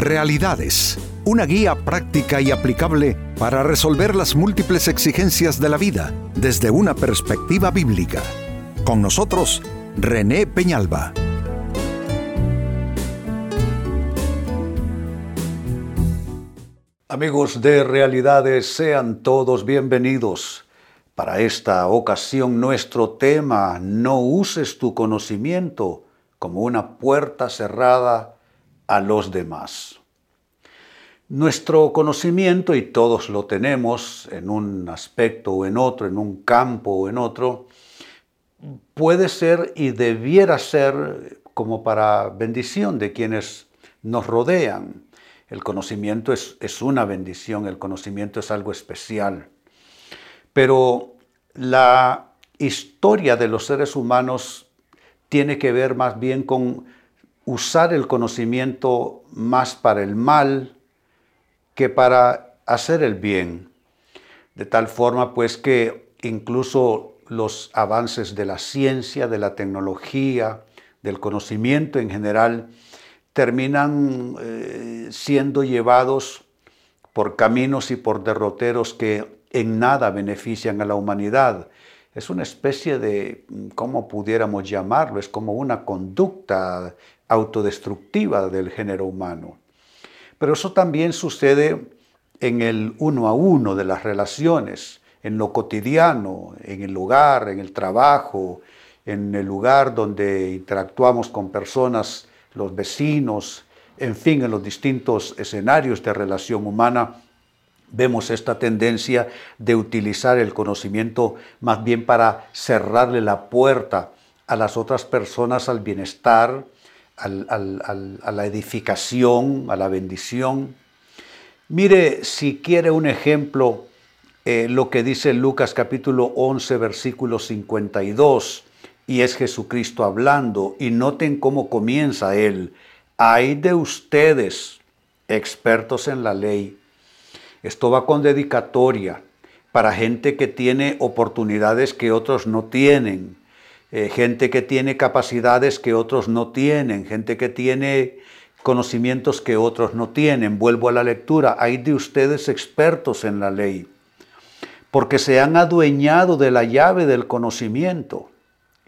Realidades, una guía práctica y aplicable para resolver las múltiples exigencias de la vida desde una perspectiva bíblica. Con nosotros, René Peñalba. Amigos de Realidades, sean todos bienvenidos. Para esta ocasión nuestro tema, no uses tu conocimiento como una puerta cerrada a los demás. Nuestro conocimiento, y todos lo tenemos en un aspecto o en otro, en un campo o en otro, puede ser y debiera ser como para bendición de quienes nos rodean. El conocimiento es, es una bendición, el conocimiento es algo especial. Pero la historia de los seres humanos tiene que ver más bien con usar el conocimiento más para el mal que para hacer el bien. De tal forma pues que incluso los avances de la ciencia, de la tecnología, del conocimiento en general, terminan eh, siendo llevados por caminos y por derroteros que en nada benefician a la humanidad. Es una especie de, ¿cómo pudiéramos llamarlo? Es como una conducta autodestructiva del género humano. Pero eso también sucede en el uno a uno de las relaciones, en lo cotidiano, en el hogar, en el trabajo, en el lugar donde interactuamos con personas, los vecinos, en fin, en los distintos escenarios de relación humana vemos esta tendencia de utilizar el conocimiento más bien para cerrarle la puerta a las otras personas al bienestar, a la edificación, a la bendición. Mire, si quiere un ejemplo, eh, lo que dice Lucas capítulo 11, versículo 52, y es Jesucristo hablando, y noten cómo comienza él. Hay de ustedes, expertos en la ley, esto va con dedicatoria para gente que tiene oportunidades que otros no tienen, eh, gente que tiene capacidades que otros no tienen, gente que tiene conocimientos que otros no tienen. Vuelvo a la lectura, hay de ustedes expertos en la ley, porque se han adueñado de la llave del conocimiento.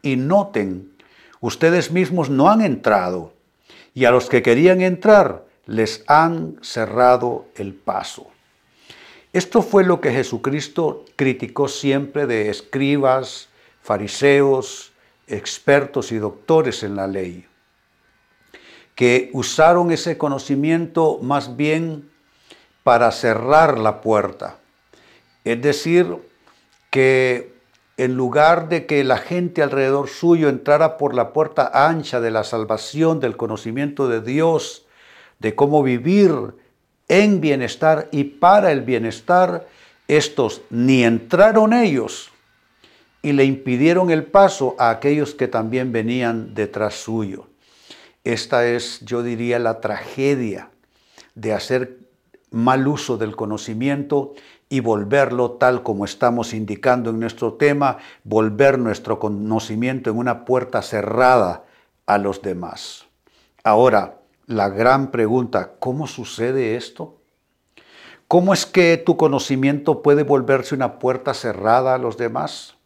Y noten, ustedes mismos no han entrado, y a los que querían entrar les han cerrado el paso. Esto fue lo que Jesucristo criticó siempre de escribas, fariseos, expertos y doctores en la ley, que usaron ese conocimiento más bien para cerrar la puerta. Es decir, que en lugar de que la gente alrededor suyo entrara por la puerta ancha de la salvación, del conocimiento de Dios, de cómo vivir en bienestar y para el bienestar, estos ni entraron ellos y le impidieron el paso a aquellos que también venían detrás suyo. Esta es, yo diría, la tragedia de hacer mal uso del conocimiento y volverlo tal como estamos indicando en nuestro tema, volver nuestro conocimiento en una puerta cerrada a los demás. Ahora, la gran pregunta, ¿cómo sucede esto? ¿Cómo es que tu conocimiento puede volverse una puerta cerrada a los demás?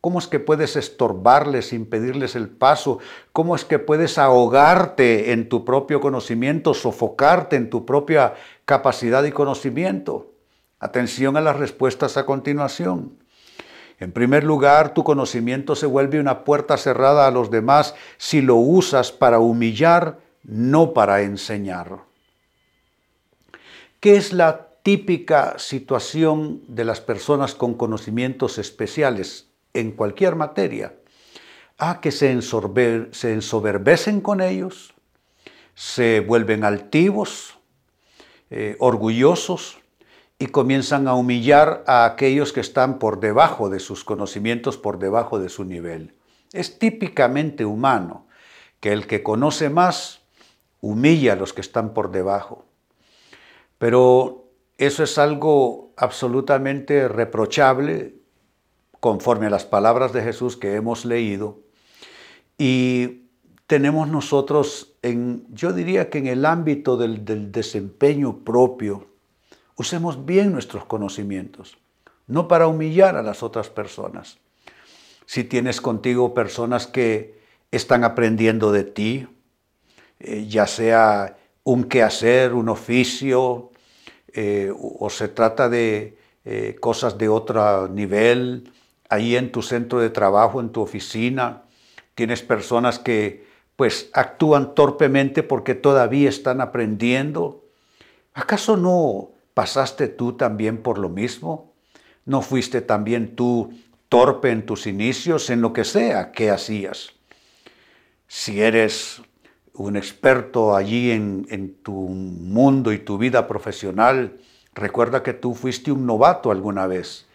¿Cómo es que puedes estorbarles, impedirles el paso? ¿Cómo es que puedes ahogarte en tu propio conocimiento, sofocarte en tu propia capacidad y conocimiento? Atención a las respuestas a continuación. En primer lugar, tu conocimiento se vuelve una puerta cerrada a los demás si lo usas para humillar no para enseñar. ¿Qué es la típica situación de las personas con conocimientos especiales en cualquier materia? Ah, que se, ensoberbecen con ellos, se vuelven altivos, eh, orgullosos y comienzan a humillar a aquellos que están por debajo de sus conocimientos, por debajo de su nivel. Es típicamente humano que el que conoce más humilla a los que están por debajo. Pero eso es algo absolutamente reprochable conforme a las palabras de Jesús que hemos leído y tenemos nosotros en, yo diría que en el ámbito del, del desempeño propio, usemos bien nuestros conocimientos, no para humillar a las otras personas. Si tienes contigo personas que están aprendiendo de ti, eh, ya sea un quehacer, un oficio, eh, o se trata de eh, cosas de otro nivel, ahí en tu centro de trabajo, en tu oficina, tienes personas que pues actúan torpemente porque todavía están aprendiendo. ¿Acaso no pasaste tú también por lo mismo? ¿No fuiste también tú torpe en tus inicios, en lo que sea que hacías? Si eres un experto allí en, en tu mundo y tu vida profesional, recuerda que tú fuiste un novato alguna vez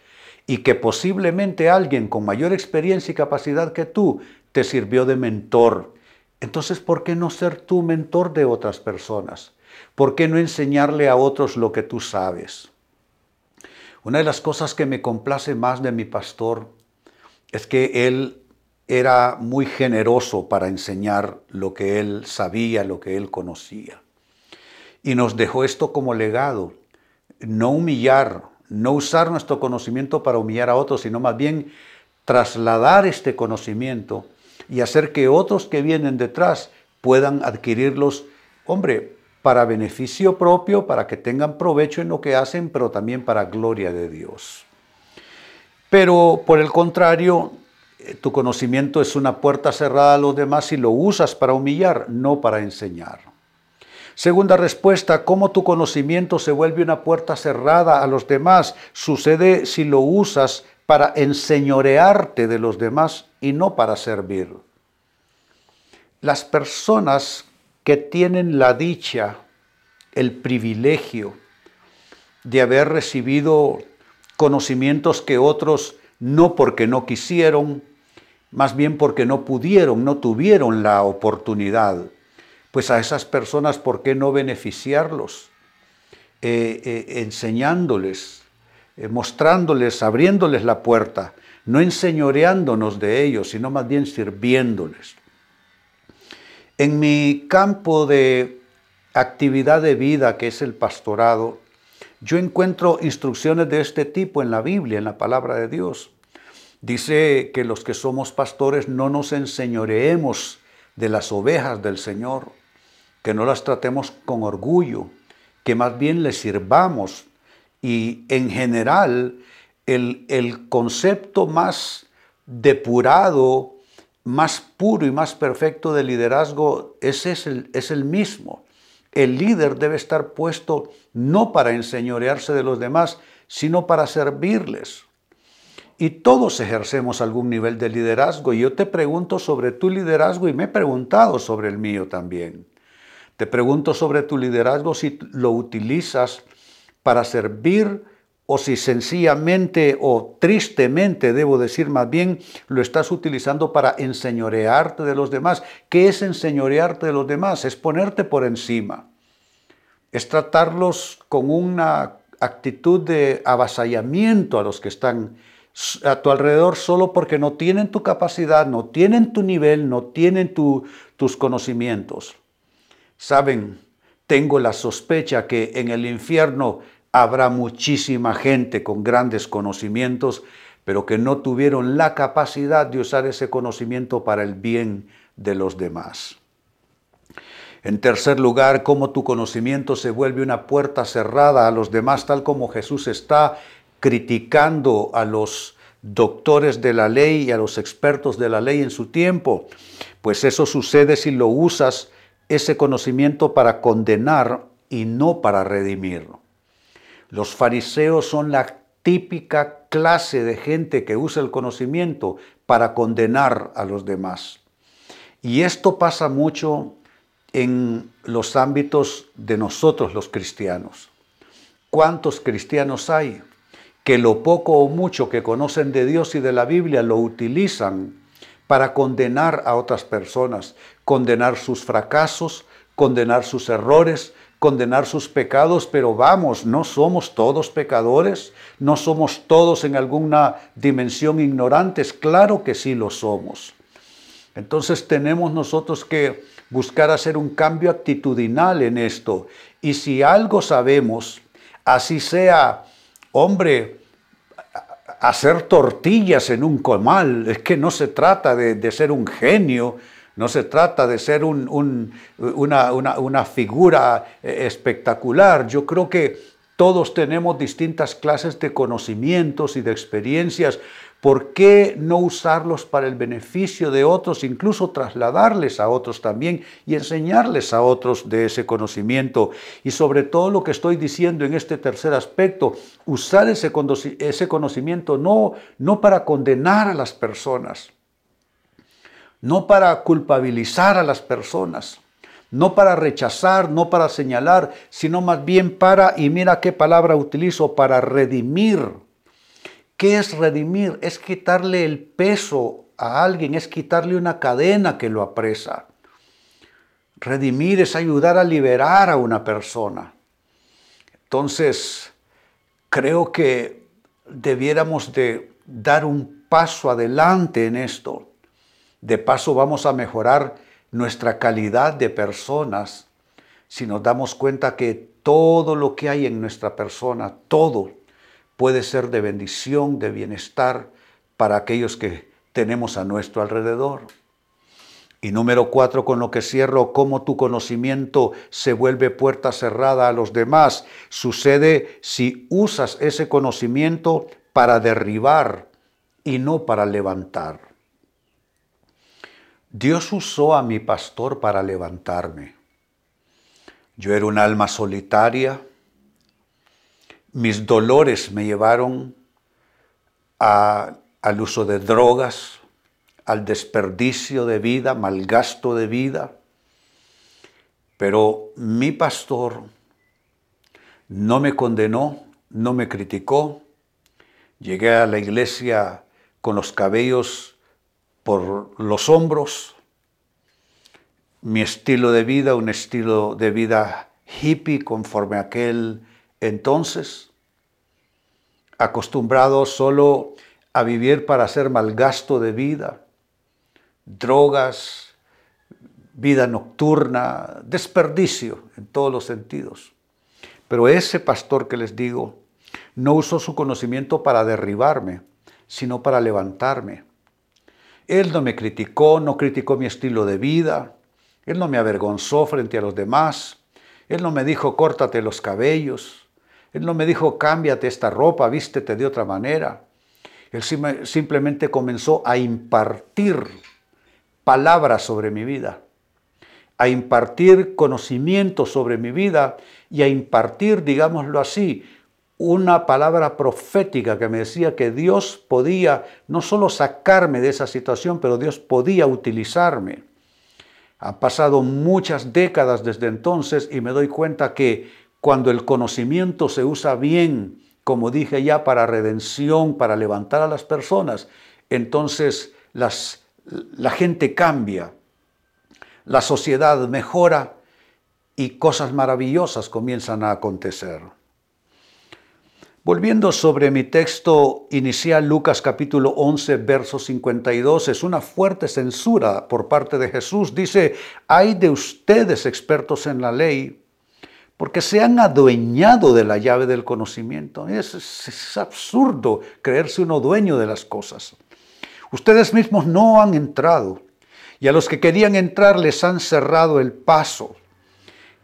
y que posiblemente alguien con mayor experiencia y capacidad que tú te sirvió de mentor. Entonces, ¿por qué no ser tú mentor de otras personas? ¿Por qué no enseñarle a otros lo que tú sabes? Una de las cosas que me complace más de mi pastor es que él era muy generoso para enseñar lo que él sabía, lo que él conocía. Y nos dejó esto como legado, no humillar, no usar nuestro conocimiento para humillar a otros, sino más bien trasladar este conocimiento y hacer que otros que vienen detrás puedan adquirirlos, hombre, para beneficio propio, para que tengan provecho en lo que hacen, pero también para gloria de Dios. Pero por el contrario, tu conocimiento es una puerta cerrada a los demás y lo usas para humillar, no para enseñar. Segunda respuesta, ¿cómo tu conocimiento se vuelve una puerta cerrada a los demás? Sucede si lo usas para enseñorearte de los demás y no para servir. Las personas que tienen la dicha, el privilegio de haber recibido conocimientos que otros no porque no quisieron, más bien porque no pudieron, no tuvieron la oportunidad. Pues a esas personas, ¿por qué no beneficiarlos? Eh, eh, enseñándoles, eh, mostrándoles, abriéndoles la puerta, no enseñoreándonos de ellos, sino más bien sirviéndoles. En mi campo de actividad de vida, que es el pastorado, yo encuentro instrucciones de este tipo en la Biblia, en la palabra de Dios. Dice que los que somos pastores no nos enseñoreemos de las ovejas del Señor, que no las tratemos con orgullo, que más bien les sirvamos. Y en general, el, el concepto más depurado, más puro y más perfecto de liderazgo es, el, es el mismo. El líder debe estar puesto no para enseñorearse de los demás, sino para servirles. Y todos ejercemos algún nivel de liderazgo. Y yo te pregunto sobre tu liderazgo y me he preguntado sobre el mío también. Te pregunto sobre tu liderazgo si lo utilizas para servir o si sencillamente o tristemente, debo decir más bien, lo estás utilizando para enseñorearte de los demás. ¿Qué es enseñorearte de los demás? Es ponerte por encima. Es tratarlos con una actitud de avasallamiento a los que están a tu alrededor solo porque no tienen tu capacidad, no tienen tu nivel, no tienen tus conocimientos. Saben, tengo la sospecha que en el infierno habrá muchísima gente con grandes conocimientos, pero que no tuvieron la capacidad de usar ese conocimiento para el bien de los demás. En tercer lugar, cómo tu conocimiento se vuelve una puerta cerrada a los demás, tal como Jesús está criticando a los doctores de la ley y a los expertos de la ley en su tiempo, pues eso sucede si lo usas ese conocimiento para condenar y no para redimir. Los fariseos son la típica clase de gente que usa el conocimiento para condenar a los demás. Y esto pasa mucho en los ámbitos de nosotros los cristianos. ¿Cuántos cristianos hay que lo poco o mucho que conocen de Dios y de la Biblia lo utilizan para condenar a otras personas, condenar sus fracasos, condenar sus errores, condenar sus pecados, pero vamos, no somos todos pecadores, no somos todos en alguna dimensión ignorantes, claro que sí lo somos. Entonces tenemos nosotros que buscar hacer un cambio actitudinal en esto. Y si algo sabemos, así sea, hombre, hacer tortillas en un comal, es que no se trata de, ser un genio, no se trata de ser una, una figura eh, espectacular. Yo creo que todos tenemos distintas clases de conocimientos y de experiencias ¿Por qué no usarlos para el beneficio de otros, incluso trasladarles a otros también y enseñarles a otros de ese conocimiento? Y sobre todo lo que estoy diciendo en este tercer aspecto, usar ese, conocimiento no, no para condenar a las personas, no para culpabilizar a las personas, no para rechazar, no para señalar, sino más bien para, y mira qué palabra utilizo, para redimir ¿Qué es redimir? Es quitarle el peso a alguien, es quitarle una cadena que lo apresa. Redimir es ayudar a liberar a una persona. Entonces, creo que debiéramos de dar un paso adelante en esto. De paso vamos a mejorar nuestra calidad de personas si nos damos cuenta que todo lo que hay en nuestra persona, todo, puede ser de bendición, de bienestar para aquellos que tenemos a nuestro alrededor. Y número cuatro, con lo que cierro, cómo tu conocimiento se vuelve puerta cerrada a los demás. Sucede si usas ese conocimiento para derribar y no para levantar. Dios usó a mi pastor para levantarme. Yo era un alma solitaria, mis dolores me llevaron al uso de drogas, al desperdicio de vida, malgasto de vida. Pero mi pastor no me condenó, no me criticó. Llegué a la iglesia con los cabellos por los hombros. Mi estilo de vida, un estilo de vida hippie conforme a aquel entonces, acostumbrado solo a vivir para hacer malgasto de vida, drogas, vida nocturna, desperdicio en todos los sentidos. Pero ese pastor que les digo no usó su conocimiento para derribarme, sino para levantarme. Él no me criticó, no criticó mi estilo de vida, él no me avergonzó frente a los demás, él no me dijo córtate los cabellos, él no me dijo, cámbiate esta ropa, vístete de otra manera. Él simplemente comenzó a impartir palabras sobre mi vida, a impartir conocimiento sobre mi vida y a impartir, digámoslo así, una palabra profética que me decía que Dios podía no solo sacarme de esa situación, pero Dios podía utilizarme. Han pasado muchas décadas desde entonces y me doy cuenta que cuando el conocimiento se usa bien, como dije ya, para redención, para levantar a las personas, entonces la gente cambia, la sociedad mejora y cosas maravillosas comienzan a acontecer. Volviendo sobre mi texto inicial, Lucas capítulo 11, verso 52, es una fuerte censura por parte de Jesús. Dice, hay de ustedes expertos en la ley, porque se han adueñado de la llave del conocimiento. Es, absurdo creerse uno dueño de las cosas. Ustedes mismos no han entrado y a los que querían entrar les han cerrado el paso.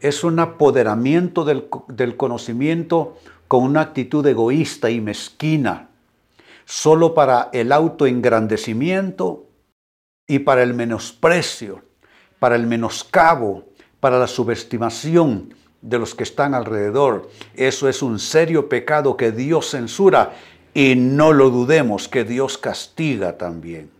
Es un apoderamiento del, del conocimiento con una actitud egoísta y mezquina, solo para el autoengrandecimiento y para el menosprecio, para el menoscabo, para la subestimación, de los que están alrededor. Eso es un serio pecado que Dios censura y no lo dudemos que Dios castiga también.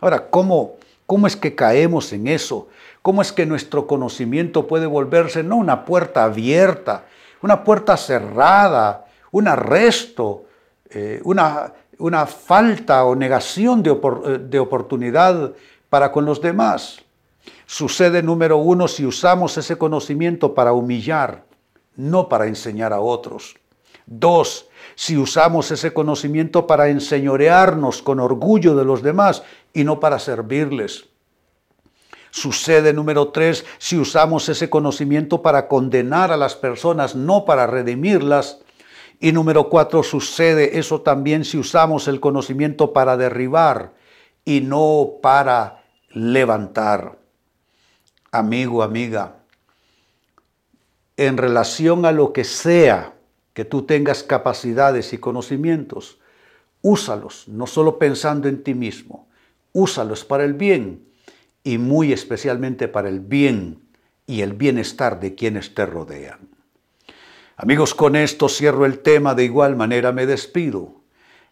Ahora, ¿cómo, cómo es que caemos en eso? ¿Cómo es que nuestro conocimiento puede volverse no una puerta abierta, una puerta cerrada, un arresto, eh, una, una, falta o negación de, eh, de oportunidad para con los demás? Sucede número uno si usamos ese conocimiento para humillar, no para enseñar a otros. Dos, si usamos ese conocimiento para enseñorearnos con orgullo de los demás y no para servirles. Sucede, número tres, si usamos ese conocimiento para condenar a las personas, no para redimirlas. Y número cuatro, sucede eso también si usamos el conocimiento para derribar y no para levantar. Amigo, amiga, en relación a lo que sea que tú tengas capacidades y conocimientos, úsalos, no solo pensando en ti mismo, úsalos para el bien y muy especialmente para el bien y el bienestar de quienes te rodean. Amigos, con esto cierro el tema, de igual manera me despido.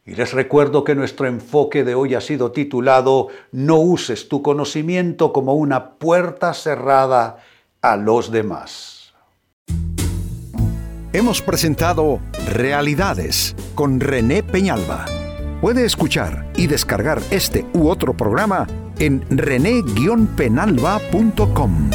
Y les recuerdo que nuestro enfoque de hoy ha sido titulado No uses tu conocimiento como una puerta cerrada a los demás. Hemos presentado Realidades con René Peñalba. Puede escuchar y descargar este u otro programa en rene-penalba.com.